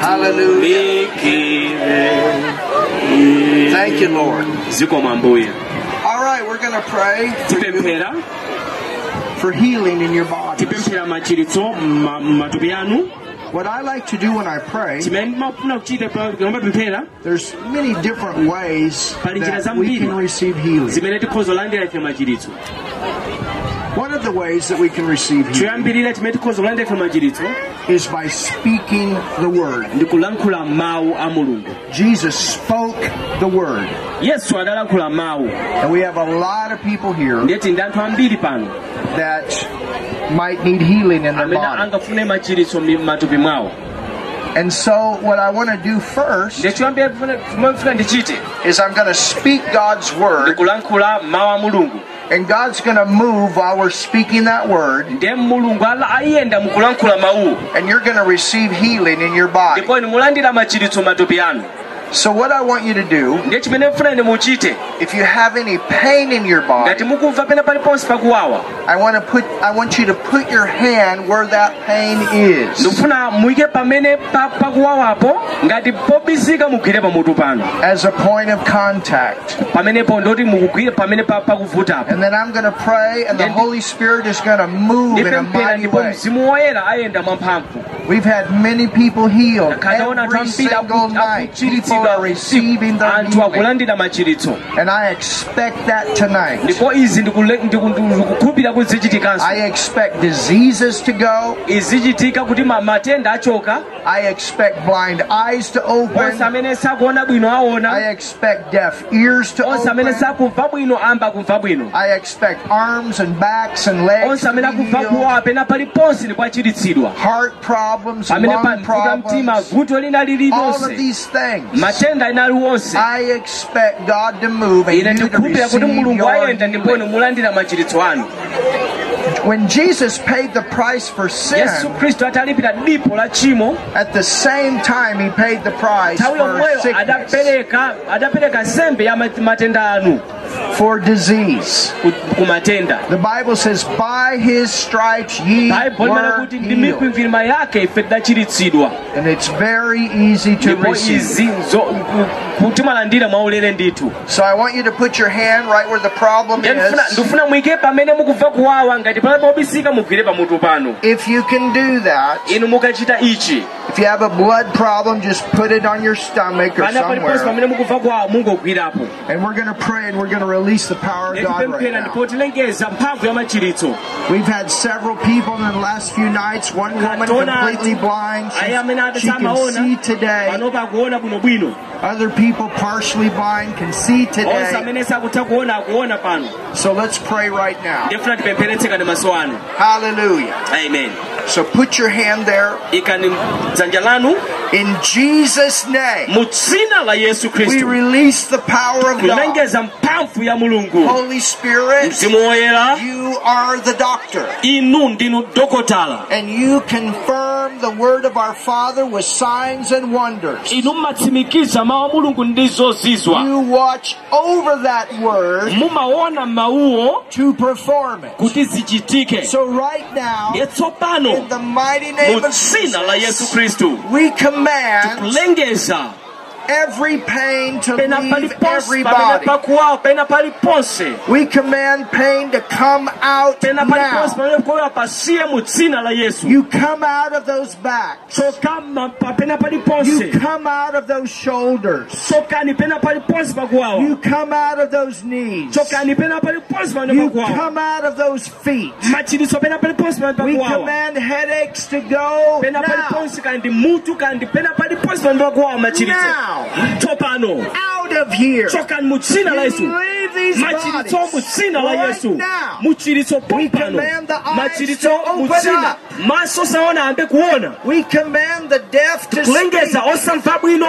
Hallelujah. Thank you, Lord. All right, we're going to pray tipemphera for healing in your body. tipemphera machiritso ma- matupi anu What I like to do when I pray, chimene mafuna kuchita pa- mapemphera there's many different ways that we can receive healing. Zimene tikhoza kulandira ife machiritso One of the ways that we can receive healing choyambirira chimene tikhoza kulandira ife machiritso is by speaking the word. ndi kulankhula mawu a mulungu Jesus spoke the word. And we have a lot of people here ndiyeti ndi anthu ambiri pano that might need healing in their body. angafune machiritso mi- And so, what I want to do first ndiye choyambirira chimene ndichite is I'm going to speak God's word, kulankhula mawu a mulungu and God's going to move while we're speaking that word, ndiye mulungu ala- ayenda mukulankhula mawuwo and you're going to receive healing in your body. Ndipo inu mulandira machiritso matupi anu So, what I want you to do, ndiye chimene mfuna ine muchite if you have any pain in your body, mukumva pena paliponse pakuwawa I want to put I want you to put your hand where that pain is, ndikufuna muyike pamene pa- pakuwawapo ngati pobisika mugwire pamutu pano as a point of contact. pamenepo ndoti mukugwire pamene pa- pakuvutapo And then I'm going to pray, and the Holy Spirit is going to move in a mighty way. mzimu woyera ayenda mwamphamvu We've had many people healed. Every single night, people are receiving their anthu healing. akulandira machiritso And I expect that tonight. ndipo izi ndikukhulupirira kuti zichitikanso I expect diseases to go. izichitika kuti matenda achoka I expect blind eyes to onse open. amene sakuona bwino I expect deaf ears to onse amene open. sakumva bwino amba kumva bwino I expect arms and backs and legs onse to amene be akumva healed. kuwawa pena paliponse ndipo achiritsidwa Heart problems, mtima problems, vuto lina all of lililonse these things. matenda ena aliwonse I expect God to move and ine you to kuti receive mulungu your ayenda ndipo mulandira machiritso anu. When Jesus paid the price for sin, khristu atalipira dipo la tchimo at the same time he paid the price for sickness, adapereka adapereka nsembe ya mat- matenda anu for disease. ku ku matenda The Bible says, by his stripes ye were healed. mikwingwirima yake ife tidachiritsidwa And it's very easy to receive. izi zo- ku- timalandira mwaulere ndithu So I want you to put your hand right where the problem is. ndifuna muike pamene mukumva kuwawa ngati pala pobisika mugwire pamutu pano If you can do that, inu mukachita ichi if you have a blood problem, just put it on your stomach or somewhere. pamene mukumva kuwawa mungogwirapo And we're going to pray and we're going to release the power of God right now. ndipo tilengeza mphamvu ya machiritso We've had several people in the last few nights. One woman completely blind. She, she can see today. panopa akuona bwinobwino Other people partially blind can see today. amene sakutha kuona akuona pano So let's pray right now. ndifuna tipempheretsekane maso anu Hallelujah. amen So put your hand there. ikani dzanja lanu In Jesus' name, mu dzina la yesu we release the power of God. kulengeza mphamvu ya mulungu Holy Spirit, you are the doctor. inu ndinu dokotala And you confirm the word of our Father with signs and wonders. inu mmatsimikiza mawu a mulungu ndi zozizwa You watch over that word to perform it. So right now, in the mighty name of dzina la yesu Jesus, we command kulengeza every pain to pena leave paliponse every pamene body. pakuwawa pena paliponse We command pain to come out pena now. pamene kuwawa pasiye mu dzina la yesu You come out of those backs. tsokama pa- pena You come out of those shoulders. tsokani pena paliponse pakuwawa You come out of those knees. tsokani pena paliponse pamene You come out of those feet. machiritso pena paliponse pamene We command headaches to go pena now. Mutu kandi pena paliponse pamene pakuwawa machiritso Now. tsopano Out of here. tsokani mu dzina la yesu Leave these machiritso mu dzina la yesu We pompano command the eyes machiritso to mu open dzina up. maso saona ambe kuona We command the deaf to speak. kulengeza osamva bwino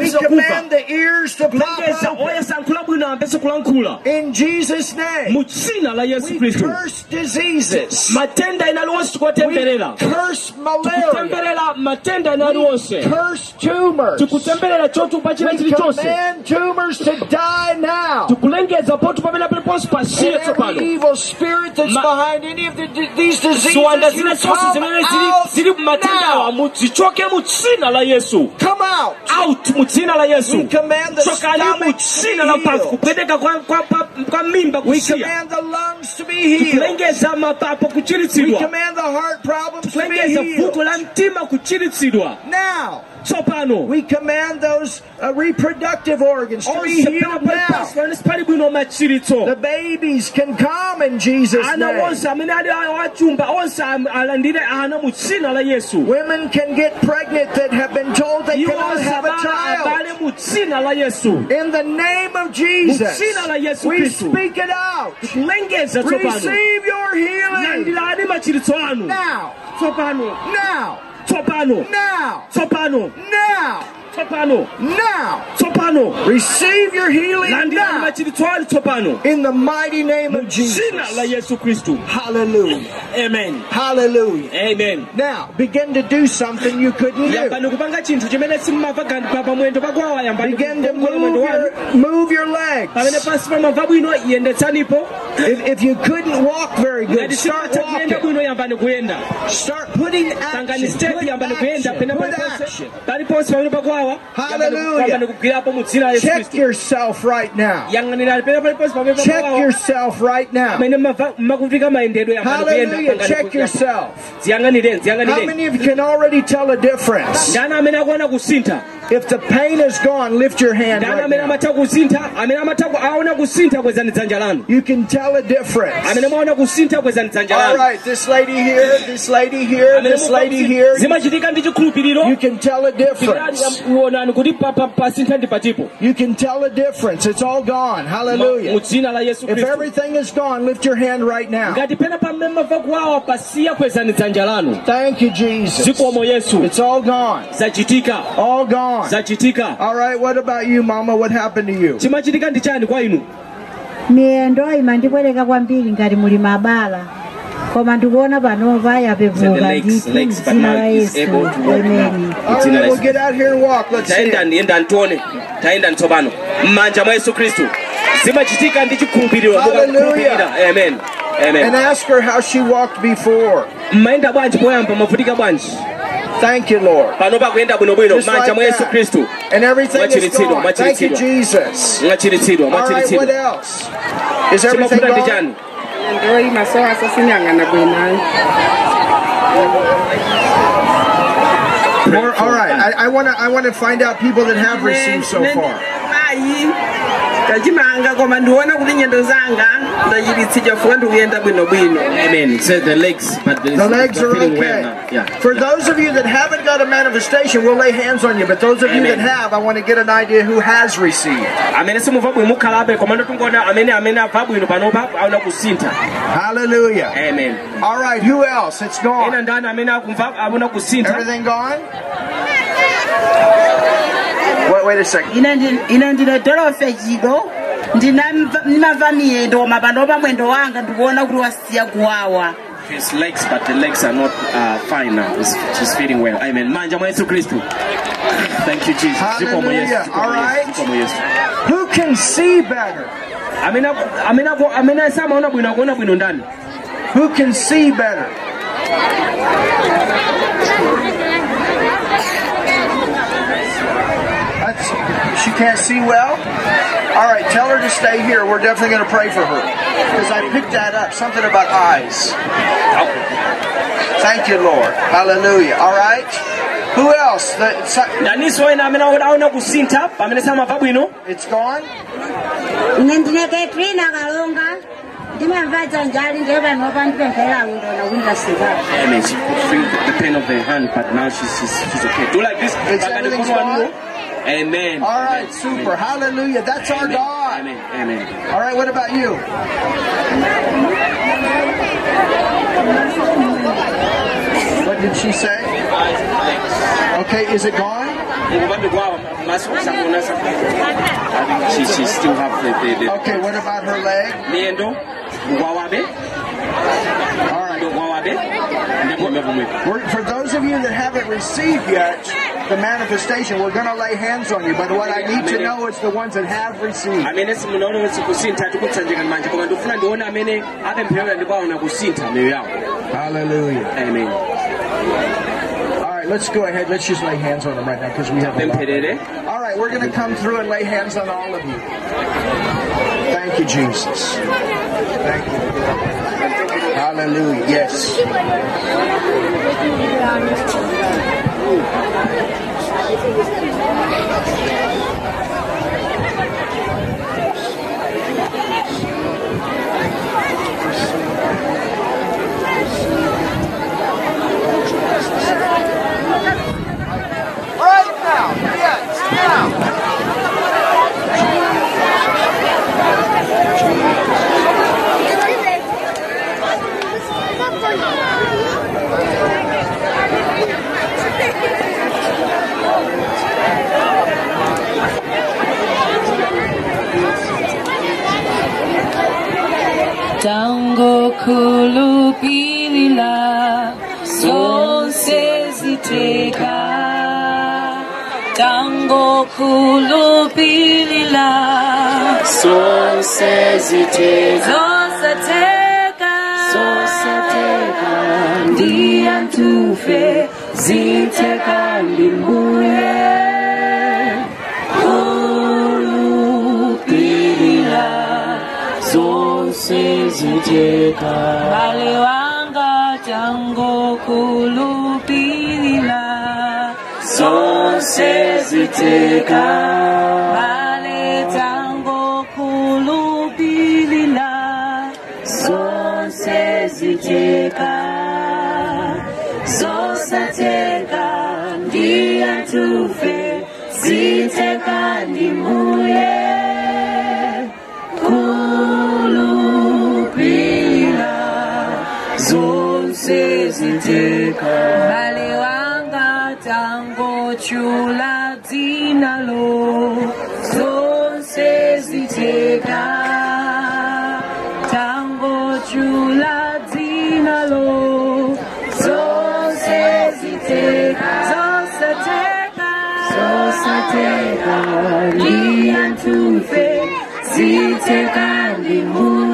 We command the ears to pop kulengeza open. oyasankhula bwino ambese kulankhula In Jesus' name. mu dzina la yesu We khristu curse diseases. matenda ena aliwonse We tikuwatemberera curse malaria. tikutemberera matenda ena aliwonse Curse tumors. tikutemberera chotupa china We chilichonse command tumors to die now. tikulengeza kulengeza potu pamene paliponse pasiye And every tsopano evil spirit that's Ma- behind any of the, these ziwanda diseases, you zina zonse come zimene zili out zili kumatendawa now. mu- zichoke mu dzina la yesu Come out. out mu dzina la yesu We command the chokani mu stomach to dzina be la mphamvu healed. kupweteka kwa, kwa, kwa, kwa mimba We kusiya command the lungs to be healed. kulengeza mapapo We kuchiritsidwa command the heart problems to be kulengeza vuto healed. la mtima kuchiritsidwa Now, we command those uh, reproductive organs to be healed now. pamene pali bwino machiritso The babies can come in Jesus' name. onse amene ali achumba onse am- alandire ana mu dzina la yesu. Women can get pregnant that have been told they cannot have a child. abale mu dzina la yesu. In the name of Jesus, Jina la Yesu we speak it out. Receive your healing. Landirani machiritso anu. Now, now, tsopano now, tsopano now, tsopano now. tsopano Receive your healing now. tsopano In the mighty name of Jesus. Hallelujah. amen Hallelujah. amen Now, begin to do something you couldn't do. yambani kupanga chinthu chimene simmava kandi pa pamwendo pakwawa yambani Begin to move your, move your legs. pansi pamava bwino yendetsanipo If, if you couldn't walk very good, start walking. bwino yambani kuyenda Start putting action. Put action. Put action. Hallelujah. yambani kugwirapo mu dzina la yesu Check yourself right now. yang'anirani pena paliponse pamene Check yourself right now. amene mava- makufika mayendedwe yambani kuyenda Hallelujah. Check yourself. How many of you can already tell a difference? Ndani amene akuona kusintha If the pain is gone, lift your hand right now. amatha kusintha amene amatha ku- aona kusintha kwezani dzanja lanu You can tell a difference. amene mwaona kusintha kwezani dzanja All right, this lady here, this lady here, this lady here. zimachitika ndi chikhulupiriro You can tell a difference. You can tell a difference. It's all gone. Hallelujah. dzina la yesu If everything is gone, lift your hand right now. ngati pena pamene mava kuwawa pasiya kwezani dzanja lanu Thank you, Jesus. It's all gone. All gone. Zachitika. All right, what about you, Mama? What happened to you? chimachitika ndi chani kwa inu? Miyendo imandibwereka kwambiri ngati muli mabala. Koma ndikuona panova yapevuka ndithu mdzina la yesu. ameni All right, we'll get out here and walk. Let's see. tayendani it. yendani tione tayendani tsopano m'manja mwa yesu khristu zimachitika ndi chikhulupiriro Hallelujah. mukakhulupirira amen. And amen ask her how she walked before. mmayenda bwanji poyamba mavutika bwanji Thank you, Lord. pano pakuyenda bwinobwino Just m'manja like yesu that. khristu And everything is Machiritsidwa, gone. Thank you, machiritsidwa. Jesus. All right, what else? Is everything chimavuta ndi gone? chani ndoyi masowa asasinyang'ana bwinayo More, all right, I, I want to I want to find out people that have received so far. Ayi ndachimanga koma ndiona kuti nyendo zanga ndachiritsidwa fuka ndikuyenda bwinobwino amen so the legs but the, The legs are feeling well okay. now. yeah For those of you that haven't got a manifestation, we'll lay hands on you. But those of you that have, I want to get an idea who has received. amene simumva bwino mukhalabe koma ndotungona amene amene abva bwino panopa aona kusintha Hallelujah. amen All right, who else? It's ena gone. ndani amene akumva aona kusintha Everything gone? Wait, wait a second. ine ndi- ine ndine dolofe chido ndinamva miyendo koma pano pa mwendo wanga ndikuona kuti wasiya kuwawa his legs but the legs are not uh, fine now He's, she's feeling well amen manja mwa yesu kristu thank you jesus zikomo yesu Hallelujah. zikomo All yesu right. zikomo yesu Who can see better? amene aku- amene aku- amene samaona bwino akuona bwino ndani Who can see better? That's, she can't see well? All right, tell her to stay here. We're definitely going to pray for her. Because I picked that up. Something about eyes. Thank you, Lord. Hallelujah. All right? Who else? The, so- ndaninso ena amene aona kusintha pamene samamva bwino it's gone? ine ndine katrina kalonga ndimamva dzanjali ndiye panopa ndipemphera ndona kundasika amen she could feel the, pain of the hand but now she's, she's, she's okay do like this everything's gone? Amen All right, Amen. super. Hallelujah. That's our God. amen amen All right, what about you? What did she say? Okay, is it gone? Ngubambe kwawo, maso sakuna sa- I think she, she still have the, the, the Okay, what about her leg? All right. ngwawabe ndipo mbepo mwepo We're, for those of you that haven't received yet, the manifestation. We're going to lay hands on you, but what I need to know is the ones that have received. amene simunaona wese kusintha tikutsanjika manja koma ndikufuna ndione amene apempherera ndipo aona kusintha miyo yawo Hallelujah. amen All right, let's go ahead. Let's just lay hands on them right now because we have a lot. pempherere All right, we're going to come through and lay hands on all of you. Thank you, Jesus. Thank you. Hallelujah. Yes. Right now. Tango kulupilila zonse ziteka Zonse teka Zonse teka Ndiya ntufe ziteka ndimbuye. Kulupilila zonse ziteka bale wanga tango kulupilila zonse ziteka bale chula dinalo zonse ziteka tango chula dinalo zonse ziteka zosateka zosateka liyantufe ziteka ndimuye kulupila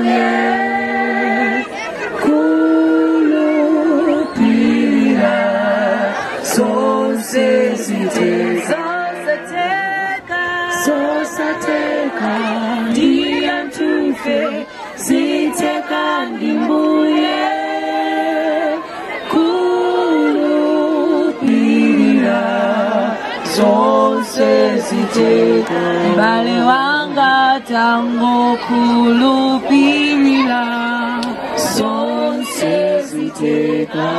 bale wanga tango kulupilila zonse ziteka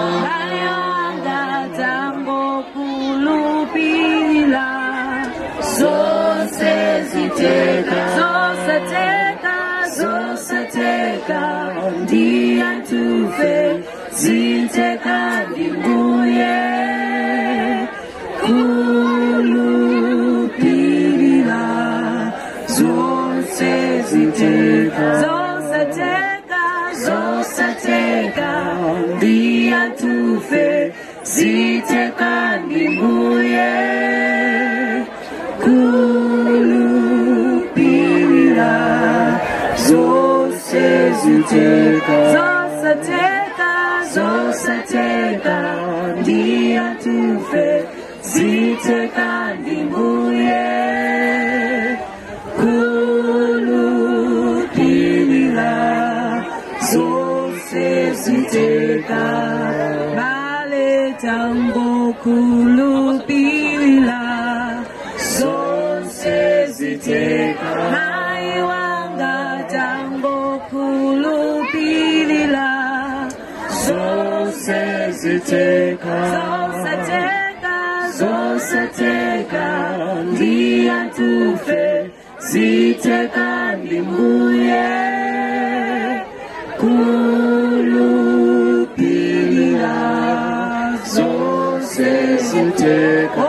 ziteka ndimbuye kulupilila zonse ziteka zosateka zosateka ndiya tufe ziteka ndimbuye kulupilila zonse ziteka bale tango kulupilila zonse ziteka mai wanga tango kulupilila zonse ziteka zosateka zosateka ndiya tufe ziteka ndimbuye ziteka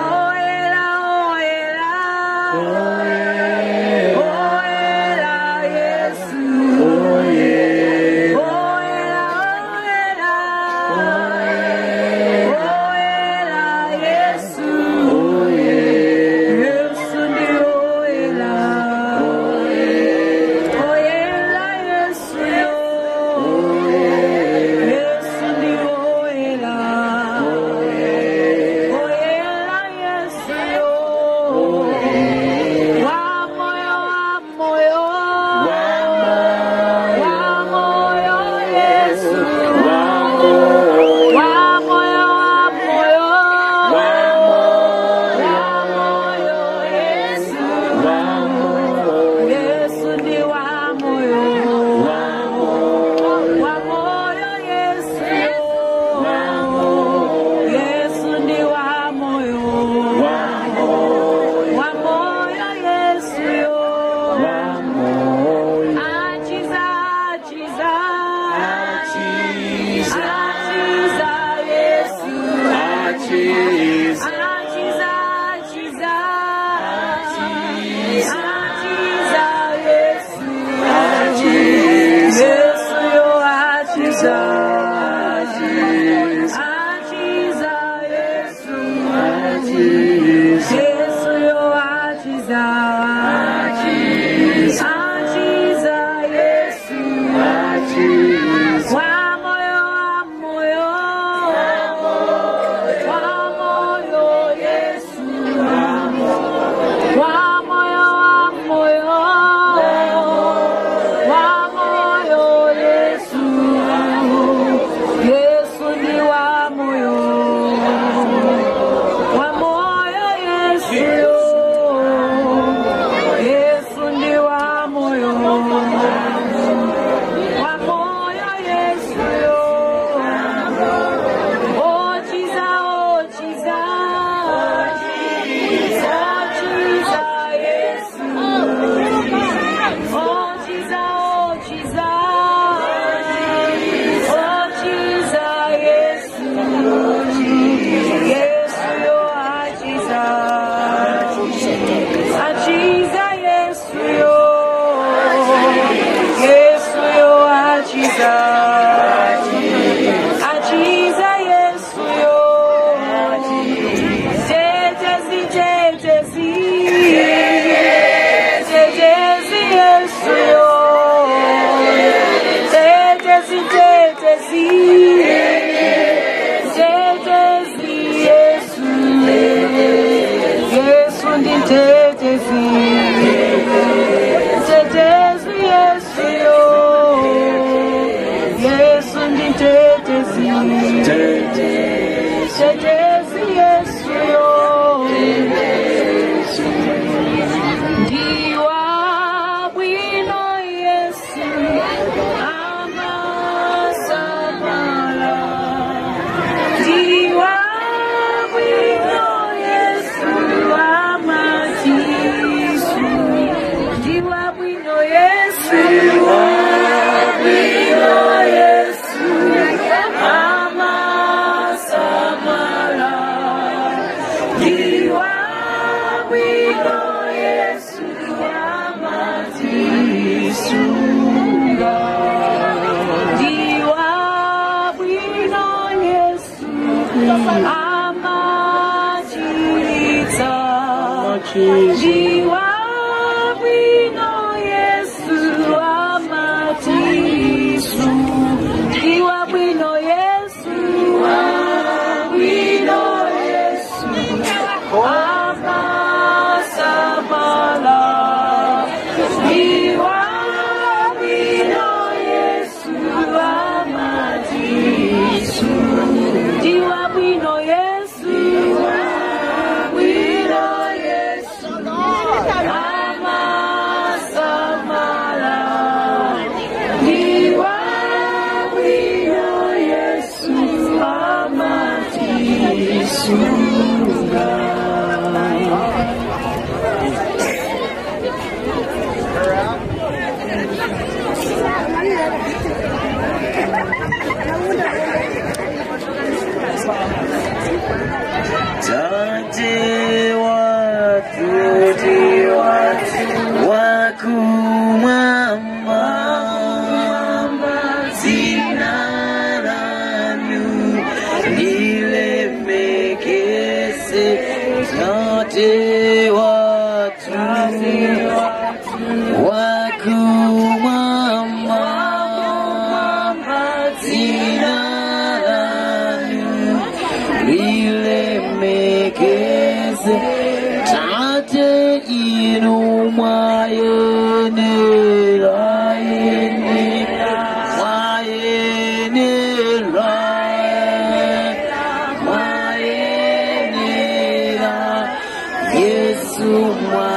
que sí. Yesu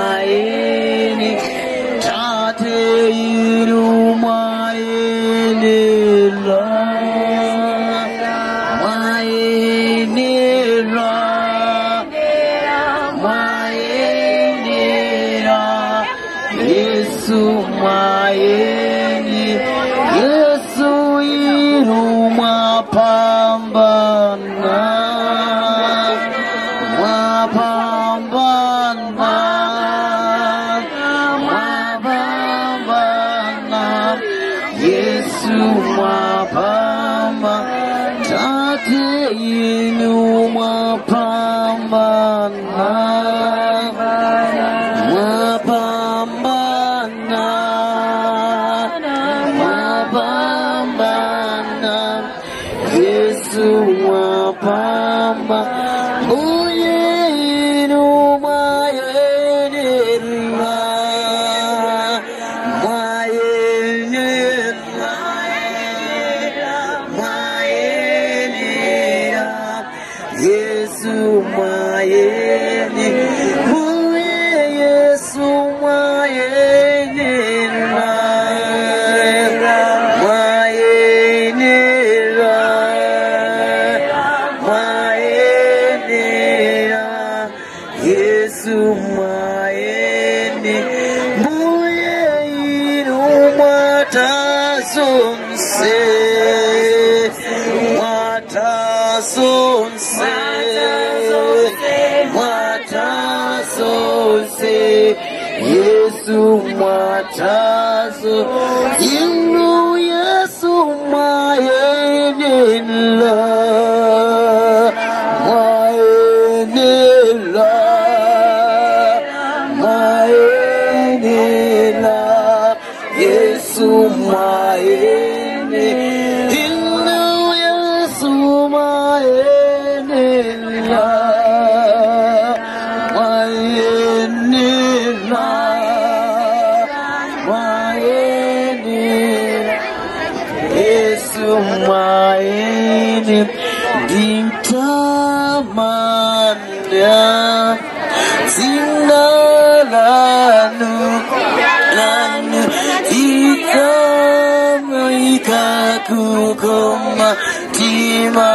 matima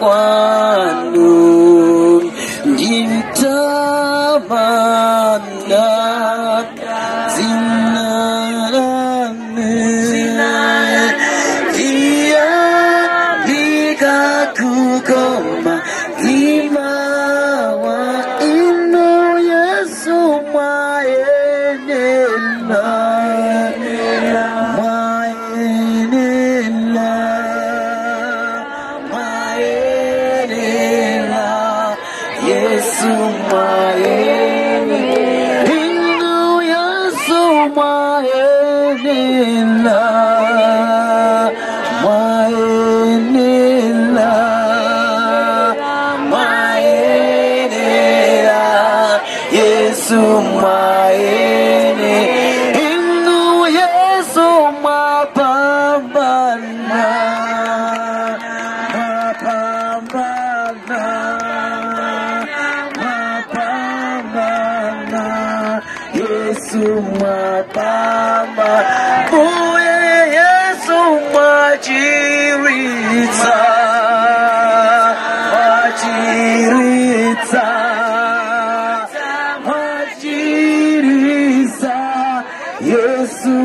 kwanu.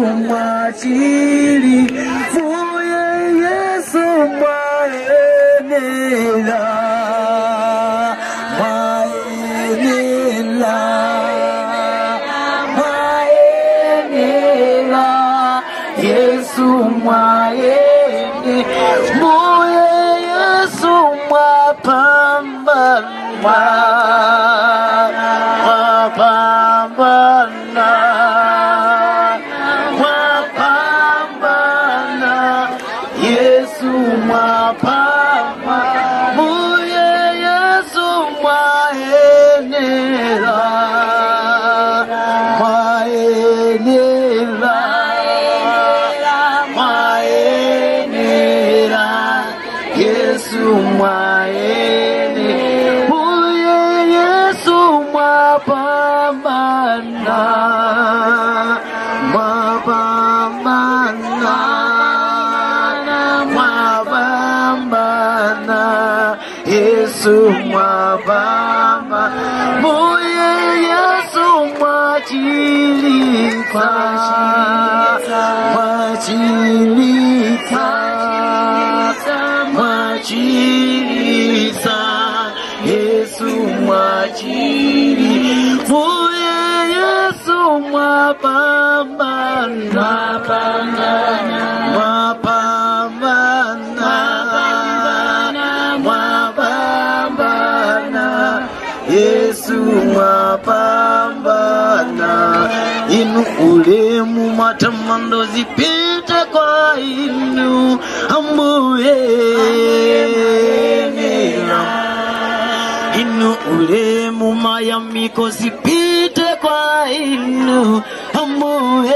融化记忆 mwajiliza Yesu mwajili inu ulemu matamando zipite kwa inu ambuye. Inu ulemu mayamiko zipite kwa inu ambuye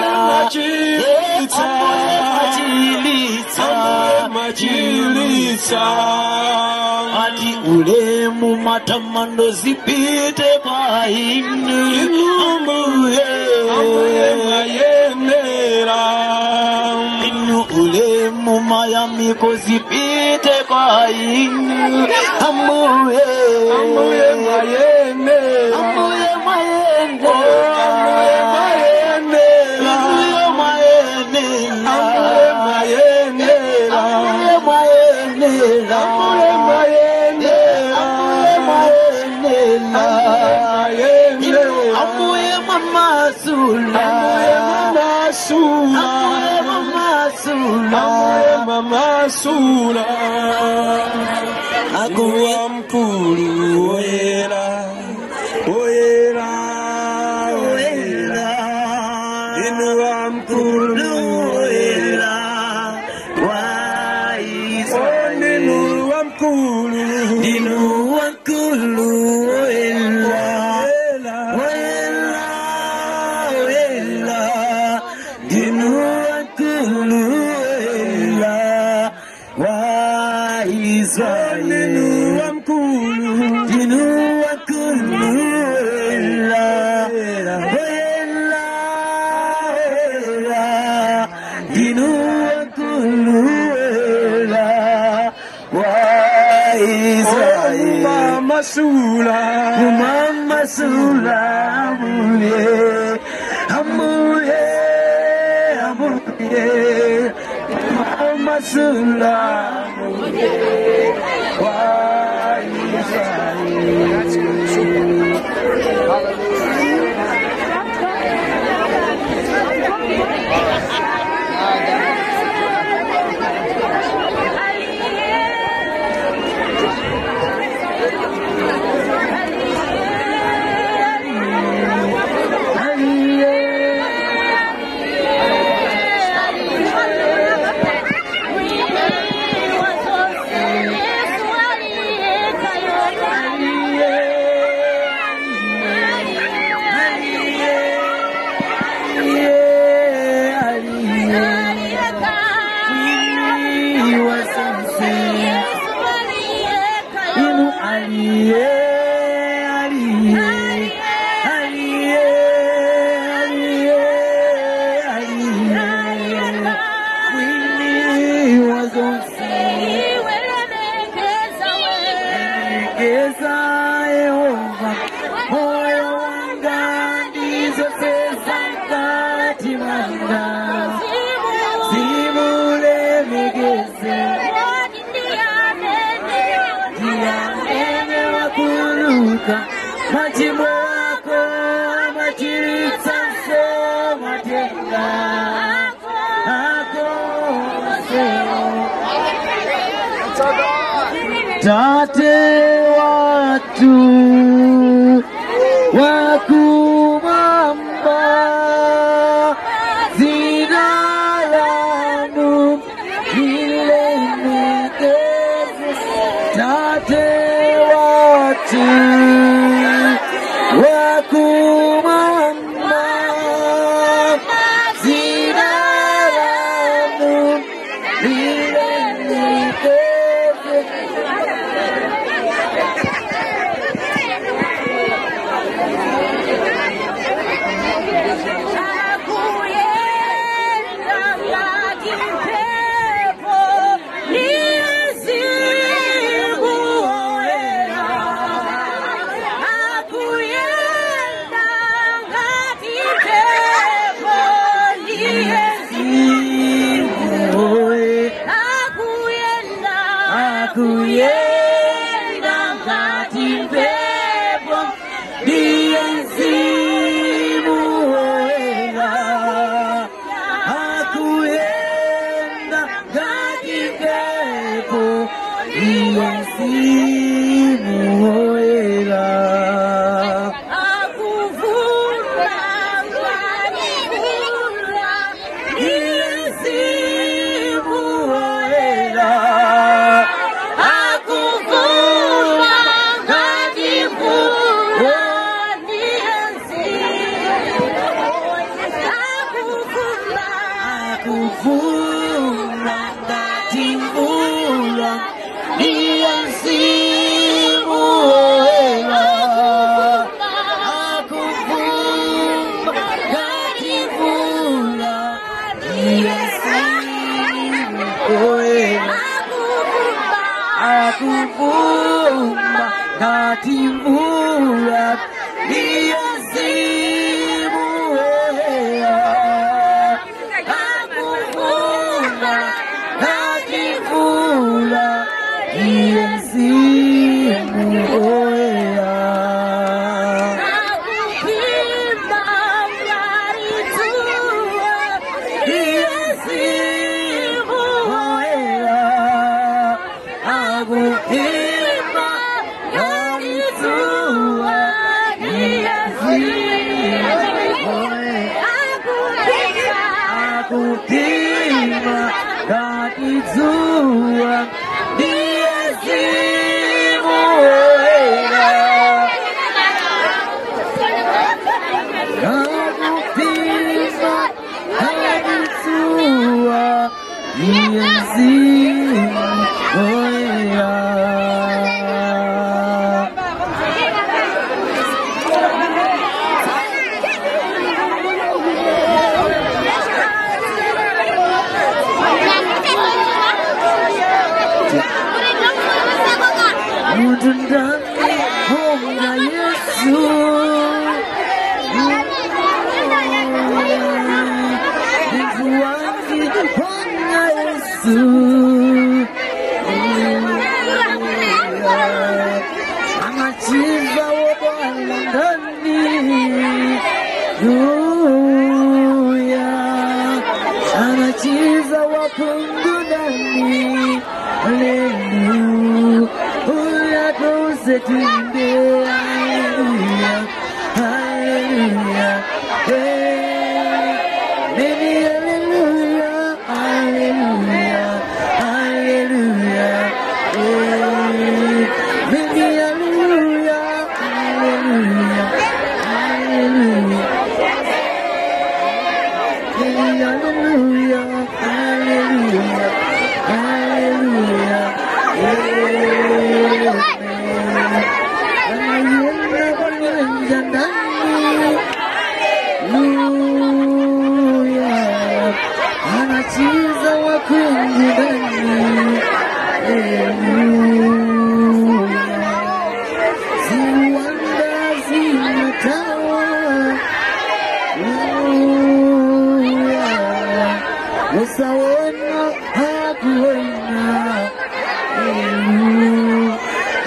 majilitsa ati ulemu matamando zipite kwa inu ambuye inu ulemu mayamiko zipite kwa inu ambuye ambuye mayende ambuye mayende mama sula. Akuwa mkulu oyera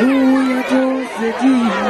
Ooh, you're close to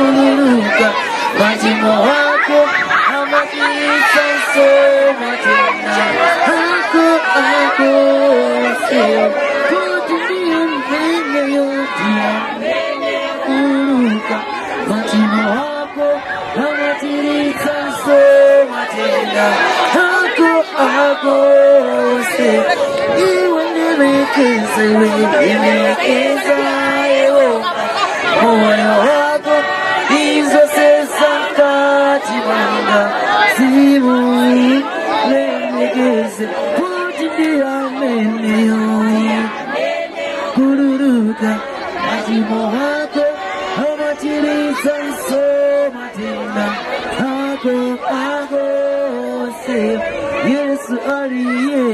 Tena hako ako sio kutumia mbele yote kuruka majimo wako amatirisa soma tena hako ako sio iwe nirekeza iwe nirekeza Yehova moyo wako hizo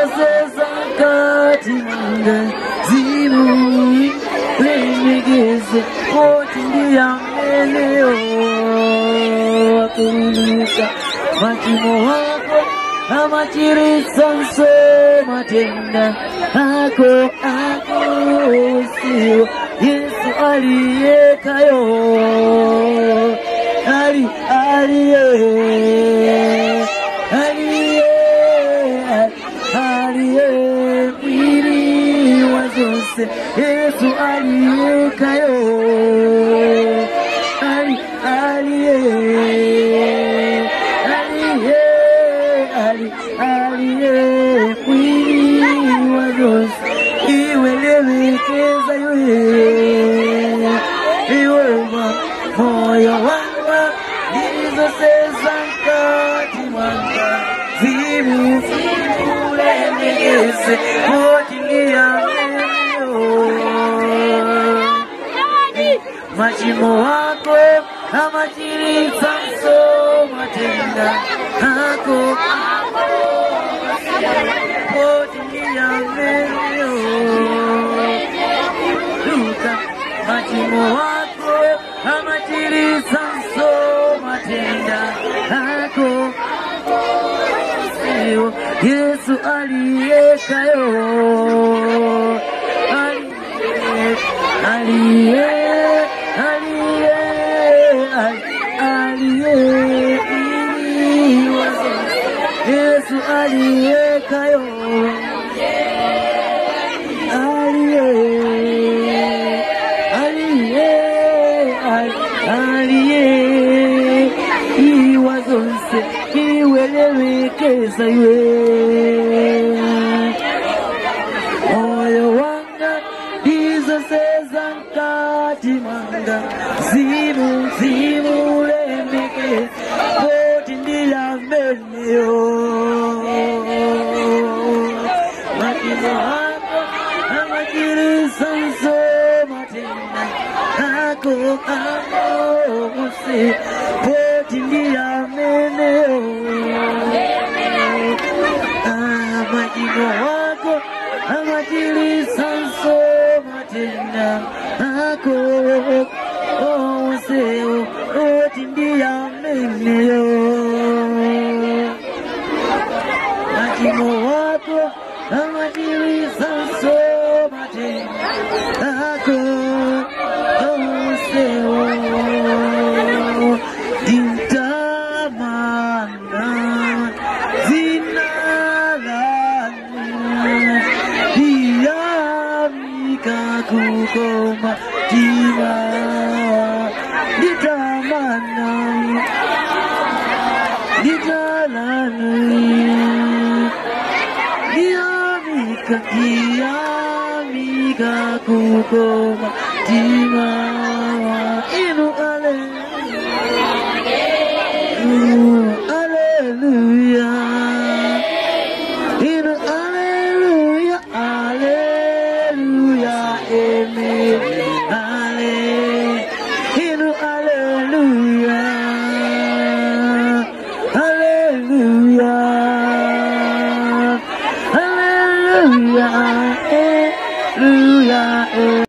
ndizo sesa kati manga zimu lemegeze koti ndiya meneo wakuruka majimo wako amachirisa nsoma tena ako ako sio yesu ali aliye aliye usikose kuachilia mashimo wako ama chini samsoma hako kuachilia meo mashimo wako ama chini samsoma Yesu aliyekayo aliye Yesu aliyekayo aliye aliye aliye iwazonse iwelewekeza amajilisa nsoma tena ako 歌